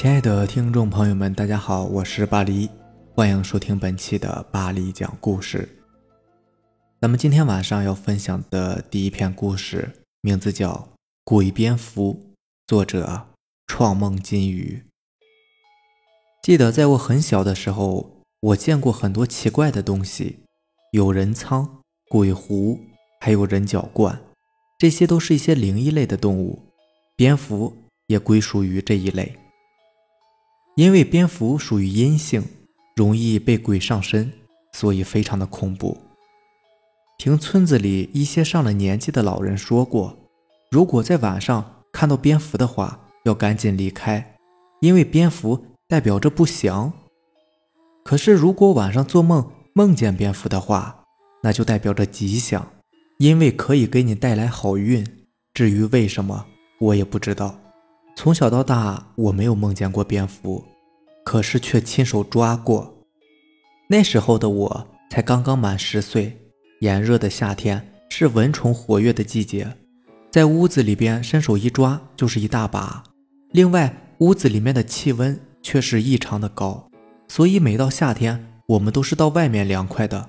亲爱的听众朋友们，大家好，我是巴黎，欢迎收听本期的巴黎讲故事。咱们今天晚上要分享的第一篇故事，名字叫《鬼蝙蝠》，作者创梦金鱼。记得在我很小的时候，我见过很多奇怪的东西，有人仓、鬼狐，还有人角冠，这些都是一些灵异类的动物，蝙蝠也归属于这一类。因为蝙蝠属于阴性，容易被鬼上身，所以非常的恐怖。听村子里一些上了年纪的老人说过，如果在晚上看到蝙蝠的话，要赶紧离开，因为蝙蝠代表着不祥。可是如果晚上做梦梦见蝙蝠的话，那就代表着吉祥，因为可以给你带来好运。至于为什么，我也不知道。从小到大，我没有梦见过蝙蝠，可是却亲手抓过。那时候的我才刚刚满十岁，炎热的夏天是蚊虫活跃的季节，在屋子里边伸手一抓就是一大把。另外，屋子里面的气温却是异常的高，所以每到夏天，我们都是到外面凉快的。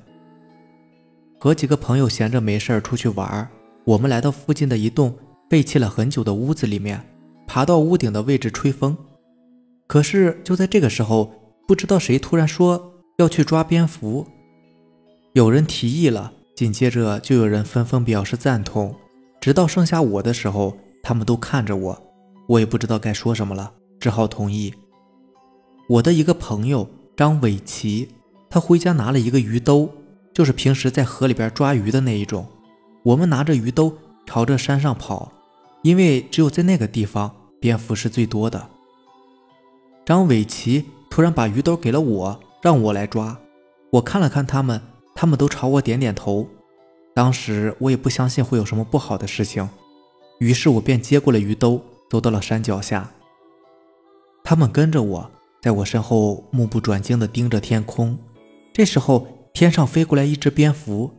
和几个朋友闲着没事出去玩，我们来到附近的一栋废弃了很久的屋子里面。爬到屋顶的位置吹风，可是就在这个时候，不知道谁突然说要去抓蝙蝠，有人提议了，紧接着就有人纷纷表示赞同，直到剩下我的时候，他们都看着我，我也不知道该说什么了，只好同意。我的一个朋友张伟奇，他回家拿了一个鱼兜，就是平时在河里边抓鱼的那一种，我们拿着鱼兜朝着山上跑，因为只有在那个地方。蝙蝠是最多的。张伟奇突然把鱼兜给了我，让我来抓。我看了看他们，他们都朝我点点头。当时我也不相信会有什么不好的事情，于是我便接过了鱼兜，走到了山脚下。他们跟着我，在我身后目不转睛地盯着天空。这时候，天上飞过来一只蝙蝠，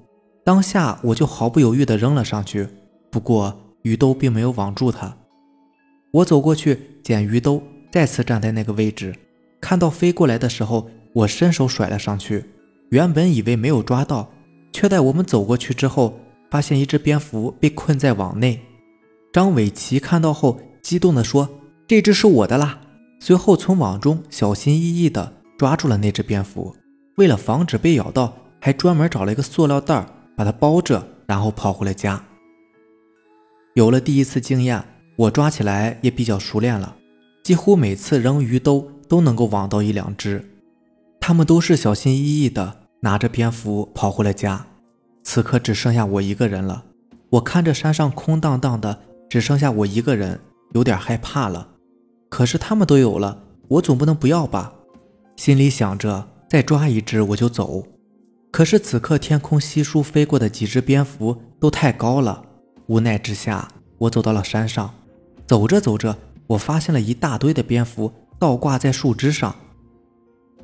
当下我就毫不犹豫地扔了上去。不过鱼兜并没有网住它。我走过去捡鱼兜，再次站在那个位置，看到飞过来的时候，我伸手甩了上去。原本以为没有抓到，却在我们走过去之后，发现一只蝙蝠被困在网内。张伟奇看到后，激动地说：“这只是我的啦！”随后从网中小心翼翼地抓住了那只蝙蝠。为了防止被咬到，还专门找了一个塑料袋把它包着，然后跑回了家。有了第一次经验。我抓起来也比较熟练了，几乎每次扔鱼兜都能够网到一两只。他们都是小心翼翼的拿着蝙蝠跑回了家。此刻只剩下我一个人了。我看着山上空荡荡的，只剩下我一个人，有点害怕了。可是他们都有了，我总不能不要吧？心里想着，再抓一只我就走。可是此刻天空稀疏飞过的几只蝙蝠都太高了，无奈之下，我走到了山上。走着走着，我发现了一大堆的蝙蝠倒挂在树枝上。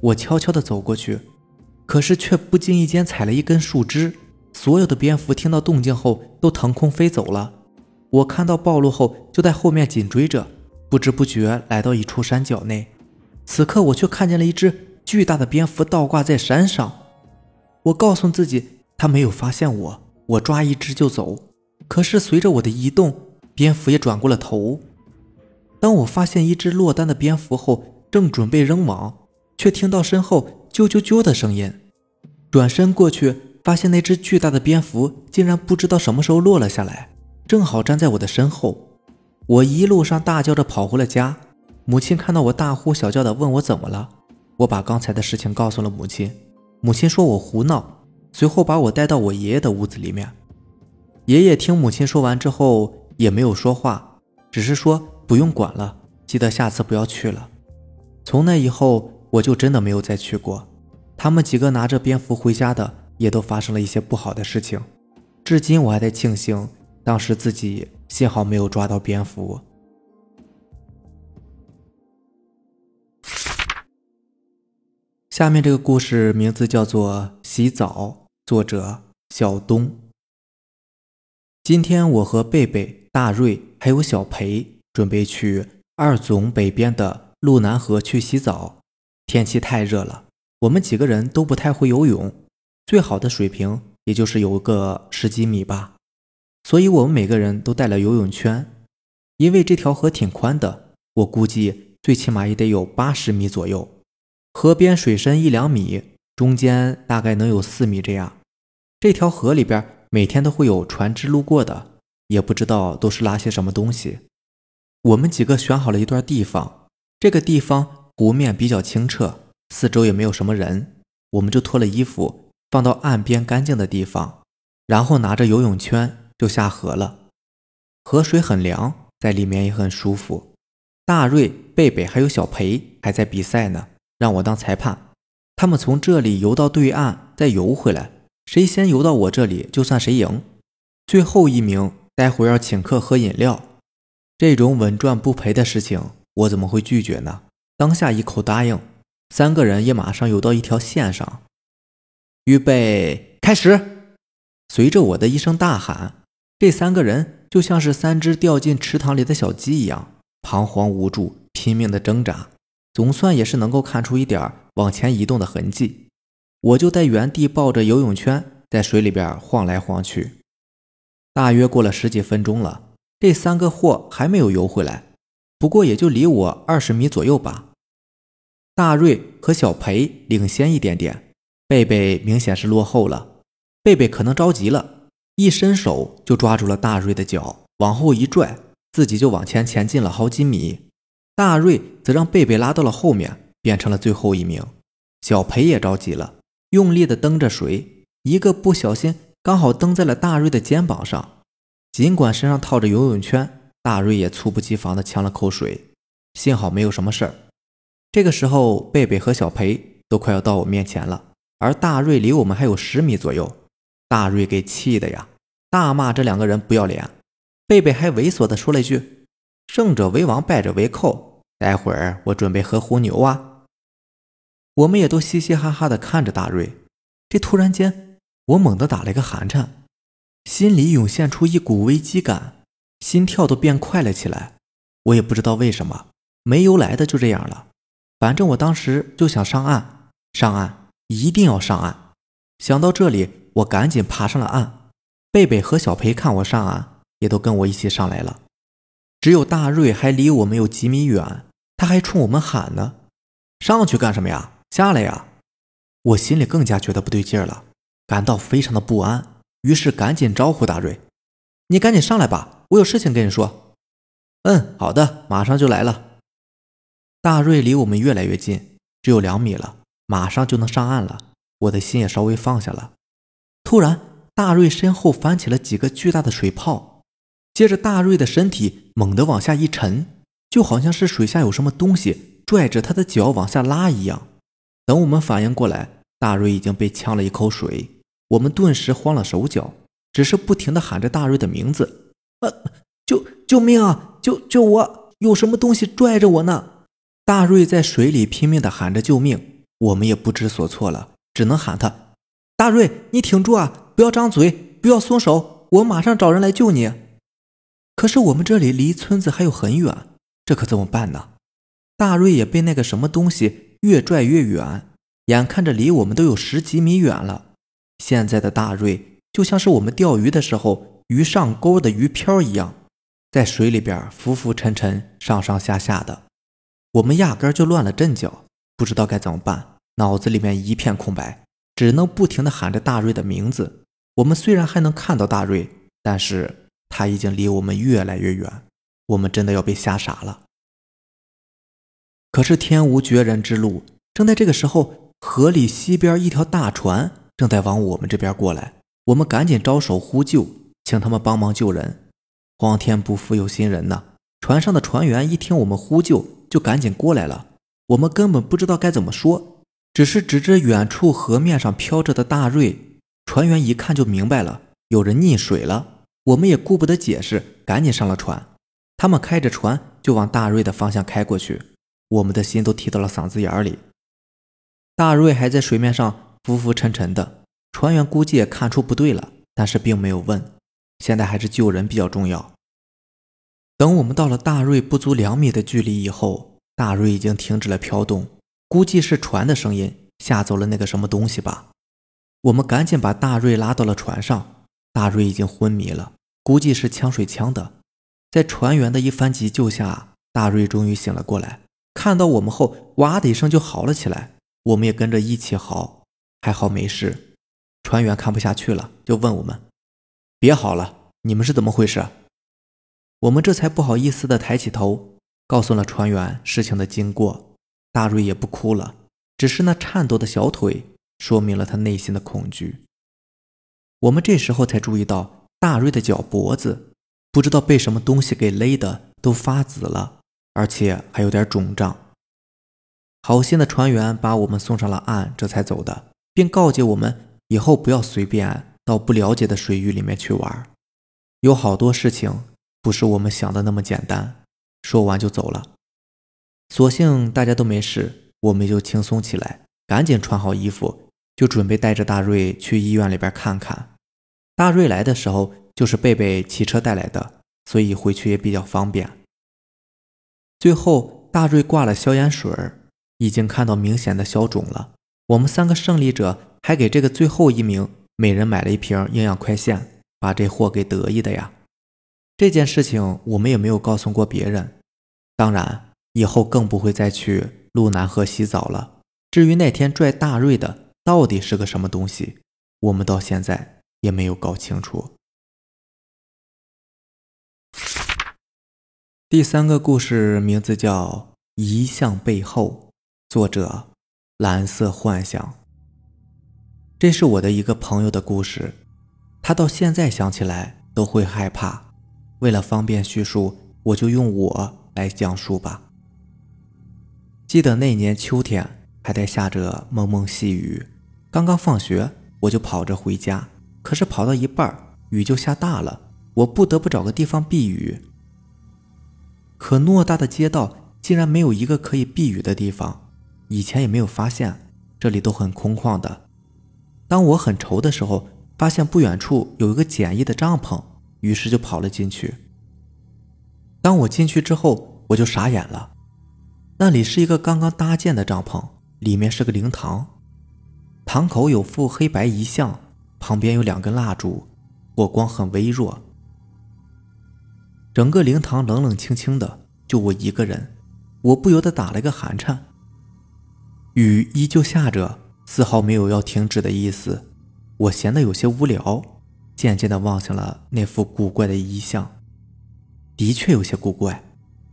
我悄悄地走过去，可是却不经意间踩了一根树枝。所有的蝙蝠听到动静后都腾空飞走了。我看到暴露后，就在后面紧追着，不知不觉来到一处山脚内。此刻我却看见了一只巨大的蝙蝠倒挂在山上。我告诉自己，它没有发现我，我抓一只就走。可是随着我的移动，蝙蝠也转过了头。当我发现一只落单的蝙蝠后，正准备扔网，却听到身后啾啾啾的声音。转身过去，发现那只巨大的蝙蝠竟然不知道什么时候落了下来，正好站在我的身后。我一路上大叫着跑回了家。母亲看到我大呼小叫的，问我怎么了。我把刚才的事情告诉了母亲。母亲说我胡闹，随后把我带到我爷爷的屋子里面。爷爷听母亲说完之后。也没有说话，只是说不用管了，记得下次不要去了。从那以后，我就真的没有再去过。他们几个拿着蝙蝠回家的，也都发生了一些不好的事情。至今我还在庆幸，当时自己幸好没有抓到蝙蝠。下面这个故事名字叫做《洗澡》，作者小东。今天我和贝贝。大瑞还有小裴准备去二总北边的路南河去洗澡。天气太热了，我们几个人都不太会游泳，最好的水平也就是游个十几米吧。所以我们每个人都带了游泳圈，因为这条河挺宽的，我估计最起码也得有八十米左右。河边水深一两米，中间大概能有四米这样。这条河里边每天都会有船只路过的。也不知道都是拉些什么东西。我们几个选好了一段地方，这个地方湖面比较清澈，四周也没有什么人，我们就脱了衣服放到岸边干净的地方，然后拿着游泳圈就下河了。河水很凉，在里面也很舒服。大瑞、贝贝还有小裴还在比赛呢，让我当裁判。他们从这里游到对岸，再游回来，谁先游到我这里就算谁赢。最后一名。待会儿要请客喝饮料，这种稳赚不赔的事情，我怎么会拒绝呢？当下一口答应，三个人也马上游到一条线上，预备开始。随着我的一声大喊，这三个人就像是三只掉进池塘里的小鸡一样，彷徨无助，拼命的挣扎，总算也是能够看出一点往前移动的痕迹。我就在原地抱着游泳圈，在水里边晃来晃去。大约过了十几分钟了，这三个货还没有游回来，不过也就离我二十米左右吧。大瑞和小裴领先一点点，贝贝明显是落后了。贝贝可能着急了，一伸手就抓住了大瑞的脚，往后一拽，自己就往前前进了好几米。大瑞则让贝贝拉到了后面，变成了最后一名。小裴也着急了，用力的蹬着水，一个不小心。刚好蹬在了大瑞的肩膀上，尽管身上套着游泳圈，大瑞也猝不及防地呛了口水，幸好没有什么事儿。这个时候，贝贝和小裴都快要到我面前了，而大瑞离我们还有十米左右。大瑞给气的呀，大骂这两个人不要脸。贝贝还猥琐地说了一句：“胜者为王，败者为寇。”待会儿我准备喝红牛啊！我们也都嘻嘻哈哈地看着大瑞。这突然间。我猛地打了一个寒颤，心里涌现出一股危机感，心跳都变快了起来。我也不知道为什么，没由来的就这样了。反正我当时就想上岸，上岸，一定要上岸。想到这里，我赶紧爬上了岸。贝贝和小裴看我上岸，也都跟我一起上来了。只有大瑞还离我们有几米远，他还冲我们喊呢：“上去干什么呀？下来呀！”我心里更加觉得不对劲了。感到非常的不安，于是赶紧招呼大瑞：“你赶紧上来吧，我有事情跟你说。”“嗯，好的，马上就来了。”大瑞离我们越来越近，只有两米了，马上就能上岸了。我的心也稍微放下了。突然，大瑞身后翻起了几个巨大的水泡，接着大瑞的身体猛地往下一沉，就好像是水下有什么东西拽着他的脚往下拉一样。等我们反应过来，大瑞已经被呛了一口水。我们顿时慌了手脚，只是不停地喊着大瑞的名字：“啊，救救命啊！救救我！有什么东西拽着我呢？”大瑞在水里拼命地喊着救命，我们也不知所措了，只能喊他：“大瑞，你挺住啊！不要张嘴，不要松手，我马上找人来救你。”可是我们这里离村子还有很远，这可怎么办呢？大瑞也被那个什么东西越拽越远，眼看着离我们都有十几米远了。现在的大瑞就像是我们钓鱼的时候鱼上钩的鱼漂一样，在水里边浮浮沉沉、上上下下的。我们压根就乱了阵脚，不知道该怎么办，脑子里面一片空白，只能不停地喊着大瑞的名字。我们虽然还能看到大瑞，但是他已经离我们越来越远，我们真的要被吓傻了。可是天无绝人之路，正在这个时候，河里西边一条大船。正在往我们这边过来，我们赶紧招手呼救，请他们帮忙救人。皇天不负有心人呐！船上的船员一听我们呼救，就赶紧过来了。我们根本不知道该怎么说，只是指着远处河面上飘着的大瑞。船员一看就明白了，有人溺水了。我们也顾不得解释，赶紧上了船。他们开着船就往大瑞的方向开过去，我们的心都提到了嗓子眼里。大瑞还在水面上。浮浮沉沉的，船员估计也看出不对了，但是并没有问。现在还是救人比较重要。等我们到了大瑞不足两米的距离以后，大瑞已经停止了飘动，估计是船的声音吓走了那个什么东西吧。我们赶紧把大瑞拉到了船上，大瑞已经昏迷了，估计是呛水呛的。在船员的一番急救下，大瑞终于醒了过来，看到我们后，哇的一声就嚎了起来，我们也跟着一起嚎，还好没事。船员看不下去了，就问我们：“别好了，你们是怎么回事？”我们这才不好意思的抬起头，告诉了船员事情的经过。大瑞也不哭了，只是那颤抖的小腿说明了他内心的恐惧。我们这时候才注意到，大瑞的脚脖子不知道被什么东西给勒的都发紫了，而且还有点肿胀。好心的船员把我们送上了岸，这才走的，并告诫我们以后不要随便到不了解的水域里面去玩，有好多事情。不是我们想的那么简单。说完就走了。所幸大家都没事，我们就轻松起来，赶紧穿好衣服，就准备带着大瑞去医院里边看看。大瑞来的时候就是贝贝骑车带来的，所以回去也比较方便。最后，大瑞挂了消炎水，已经看到明显的消肿了。我们三个胜利者还给这个最后一名每人买了一瓶营养快线，把这货给得意的呀。这件事情我们也没有告诉过别人，当然以后更不会再去路南河洗澡了。至于那天拽大瑞的到底是个什么东西，我们到现在也没有搞清楚。第三个故事名字叫《遗像背后》，作者蓝色幻想。这是我的一个朋友的故事，他到现在想起来都会害怕。为了方便叙述，我就用我来讲述吧。记得那年秋天还在下着蒙蒙细雨，刚刚放学我就跑着回家，可是跑到一半，雨就下大了，我不得不找个地方避雨。可偌大的街道竟然没有一个可以避雨的地方，以前也没有发现，这里都很空旷的。当我很愁的时候，发现不远处有一个简易的帐篷。于是就跑了进去。当我进去之后，我就傻眼了。那里是一个刚刚搭建的帐篷，里面是个灵堂，堂口有副黑白遗像，旁边有两根蜡烛，火光很微弱。整个灵堂冷冷清清的，就我一个人，我不由得打了一个寒颤。雨依旧下着，丝毫没有要停止的意思。我闲得有些无聊。渐渐地望向了那副古怪的遗像，的确有些古怪。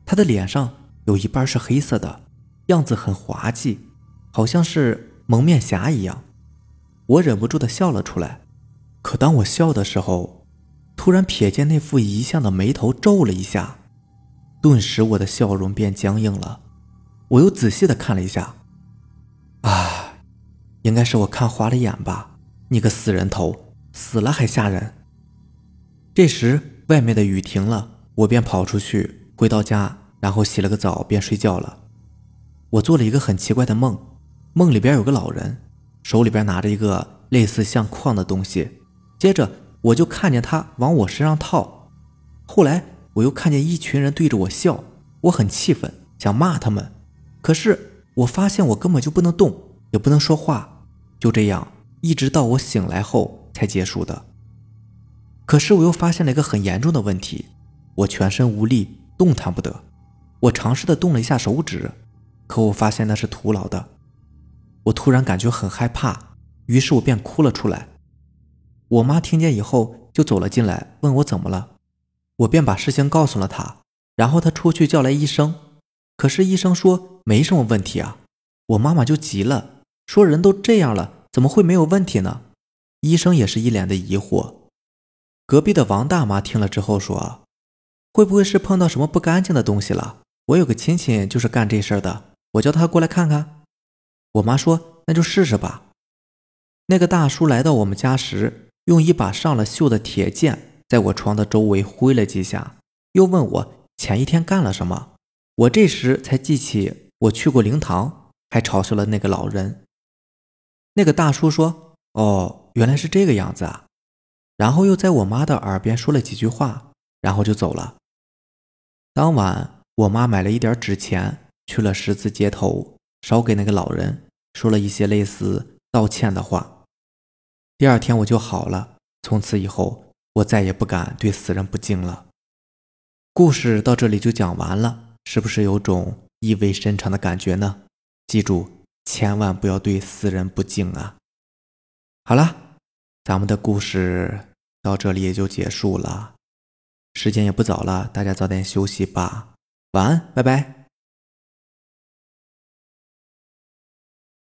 他的脸上有一半是黑色的，样子很滑稽，好像是蒙面侠一样。我忍不住地笑了出来。可当我笑的时候，突然瞥见那副遗像的眉头皱了一下，顿时我的笑容变僵硬了。我又仔细地看了一下，应该是我看花了眼吧？你个死人头！死了还吓人。这时，外面的雨停了，我便跑出去，回到家，然后洗了个澡，便睡觉了。我做了一个很奇怪的梦，梦里边有个老人，手里边拿着一个类似相框的东西，接着我就看见他往我身上套。后来我又看见一群人对着我笑，我很气愤，想骂他们，可是我发现我根本就不能动，也不能说话，就这样，一直到我醒来后。才结束的。可是我又发现了一个很严重的问题，我全身无力，动弹不得。我尝试的动了一下手指，可我发现那是徒劳的。我突然感觉很害怕，于是我便哭了出来。我妈听见以后就走了进来，问我怎么了，我便把事情告诉了她。然后她出去叫来医生，可是医生说没什么问题啊。我妈妈就急了，说人都这样了，怎么会没有问题呢？医生也是一脸的疑惑。隔壁的王大妈听了之后说：“会不会是碰到什么不干净的东西了？我有个亲戚就是干这事儿的，我叫他过来看看。”我妈说：“那就试试吧。”那个大叔来到我们家时，用一把上了锈的铁剑在我床的周围挥了几下，又问我前一天干了什么。我这时才记起我去过灵堂，还嘲笑了那个老人。那个大叔说：“哦。”原来是这个样子啊，然后又在我妈的耳边说了几句话，然后就走了。当晚，我妈买了一点纸钱，去了十字街头，少给那个老人说了一些类似道歉的话。第二天我就好了，从此以后我再也不敢对死人不敬了。故事到这里就讲完了，是不是有种意味深长的感觉呢？记住，千万不要对死人不敬啊！好了，咱们的故事到这里也就结束了。时间也不早了，大家早点休息吧。晚安，拜拜。